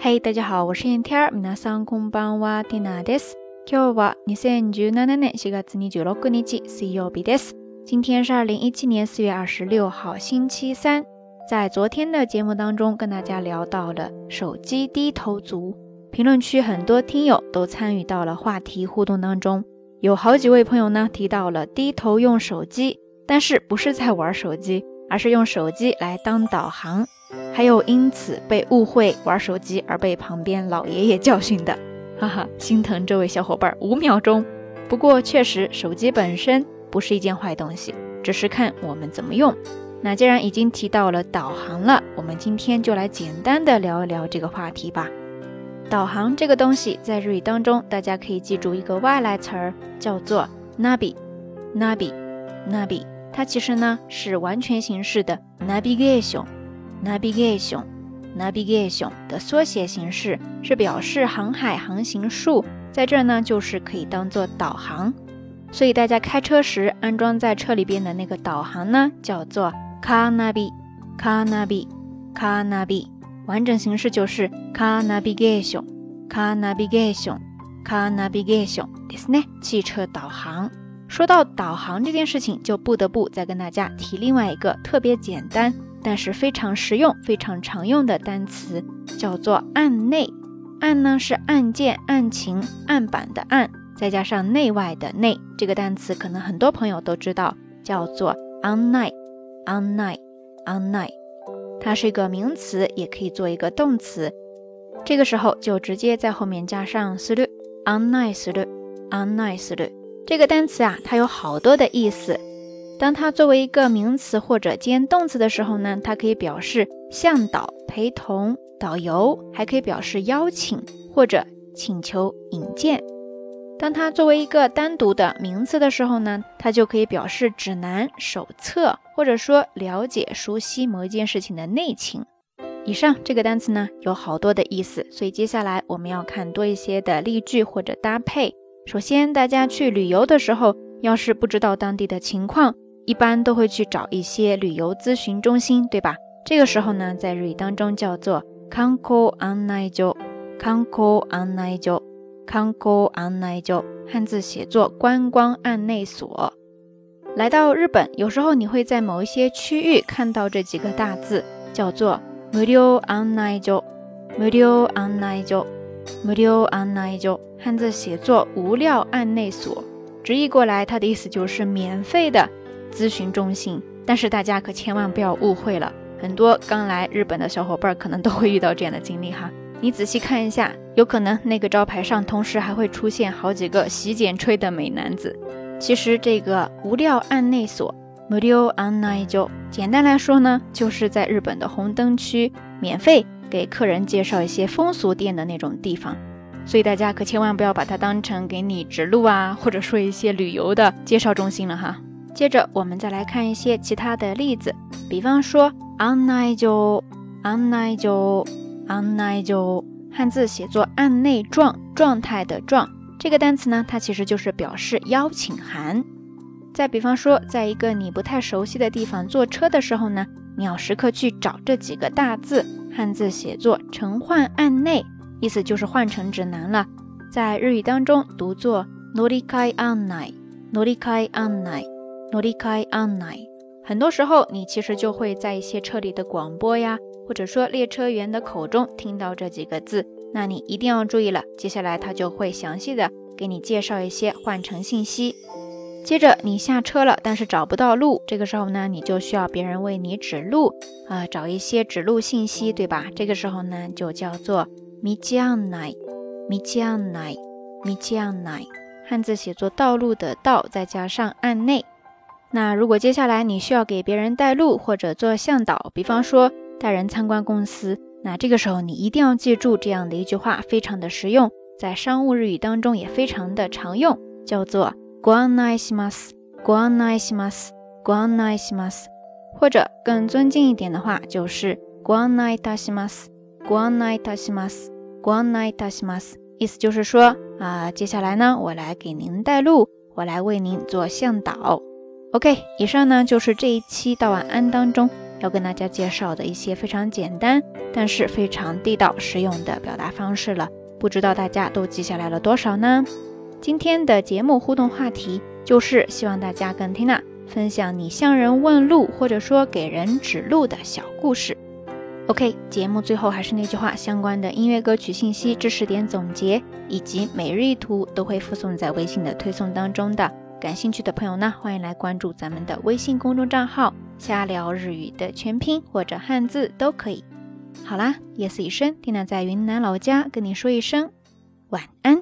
嘿，大家好，我是燕天儿。皆さんこんばんは、ティナです。今日は二千十七年四月二十六日、水曜日です。今天是二零一七年四月二十六号，星期三。在昨天的节目当中，跟大家聊到了手机低头族。评论区很多听友都参与到了话题互动当中，有好几位朋友呢提到了低头用手机，但是不是在玩手机，而是用手机来当导航。 还有因此被误会玩手机而被旁边老爷爷教训的，哈哈，心疼这位小伙伴五秒钟。不过确实，手机本身不是一件坏东西，只是看我们怎么用。那既然已经提到了导航了，我们今天就来简单的聊一聊这个话题吧。导航这个东西在日语当中，大家可以记住一个外来词儿，叫做 nabi，nabi，nabi，它其实呢是完全形式的 navigation。navigation navigation 的缩写形式是表示航海航行术，在这儿呢就是可以当做导航，所以大家开车时安装在车里边的那个导航呢叫做 car navi car navi car navi，完整形式就是 car navigation car navigation car navigation，ですね，汽车导航。说到导航这件事情，就不得不再跟大家提另外一个特别简单。 但是非常实用、非常常用的单词叫做“案内”。案呢是案件、案情、案板的案，再加上内外的内，这个单词可能很多朋友都知道，叫做 “on night”。on night，on night，它是一个名词，也可以做一个动词。这个时候就直接在后面加上 “on night”，on night，这个单词啊，它有好多的意思。当它作为一个名词或者兼动词的时候呢，它可以表示向导、陪同、导游，还可以表示邀请或者请求引荐。当它作为一个单独的名词的时候呢，它就可以表示指南、手册，或者说了解、熟悉某一件事情的内情。以上这个单词呢有好多的意思，所以接下来我们要看多一些的例句或者搭配。首先，大家去旅游的时候，要是不知道当地的情况，一般都会去找一些旅游咨询中心，对吧？这个时候呢，在日语当中叫做 kanko anaijo，kanko anaijo，kanko anaijo，汉字写作观光案内所。来到日本，有时候你会在某一些区域看到这几个大字，叫做 murio anaijo，murio anaijo，murio anaijo，汉字写作无料案内所。直译过来，它的意思就是免费的。咨询中心，但是大家可千万不要误会了，很多刚来日本的小伙伴可能都会遇到这样的经历哈。你仔细看一下，有可能那个招牌上同时还会出现好几个洗剪吹的美男子。其实这个无料案内所 （Murio Anaijo） 简单来说呢，就是在日本的红灯区免费给客人介绍一些风俗店的那种地方。所以大家可千万不要把它当成给你指路啊，或者说一些旅游的介绍中心了哈。接着我们再来看一些其他的例子，比方说 “an nai jo”，“an nai jo”，“an nai jo”，汉字写作“案内状”，状态的“状”。这个单词呢，它其实就是表示邀请函。再比方说，在一个你不太熟悉的地方坐车的时候呢，你要时刻去找这几个大字，汉字写作“乘换案内”，意思就是换乘指南了。在日语当中读作 “norikai annai”，“norikai annai”。诺里开案内，很多时候你其实就会在一些车里的广播呀，或者说列车员的口中听到这几个字，那你一定要注意了。接下来他就会详细的给你介绍一些换乘信息。接着你下车了，但是找不到路，这个时候呢，你就需要别人为你指路啊，找一些指路信息，对吧？这个时候呢，就叫做米吉案内，米吉案内，米吉案内，汉字写作道路的道，再加上案内。那如果接下来你需要给别人带路或者做向导，比方说带人参观公司，那这个时候你一定要记住这样的一句话，非常的实用，在商务日语当中也非常的常用，叫做“ご案内します”，ご案内します，ご案内します。或者更尊敬一点的话，就是“ご案内いたします”，ご案内いたします，ご案内いたします。意思就是说啊，接下来呢，我来给您带路，我来为您做向导。 OK，以上呢就是这一期到晚安当中要跟大家介绍的一些非常简单，但是非常地道实用的表达方式了。不知道大家都记下来了多少呢？今天的节目互动话题就是希望大家跟缇娜分享你向人问路或者说给人指路的小故事。OK，节目最后还是那句话，相关的音乐歌曲信息、知识点总结以及每日一图都会附送在微信的推送当中的。感兴趣的朋友呢，欢迎来关注咱们的微信公众账号“瞎聊日语”的全拼或者汉字都可以。好啦，夜色已深，蒂娜在云南老家跟你说一声晚安。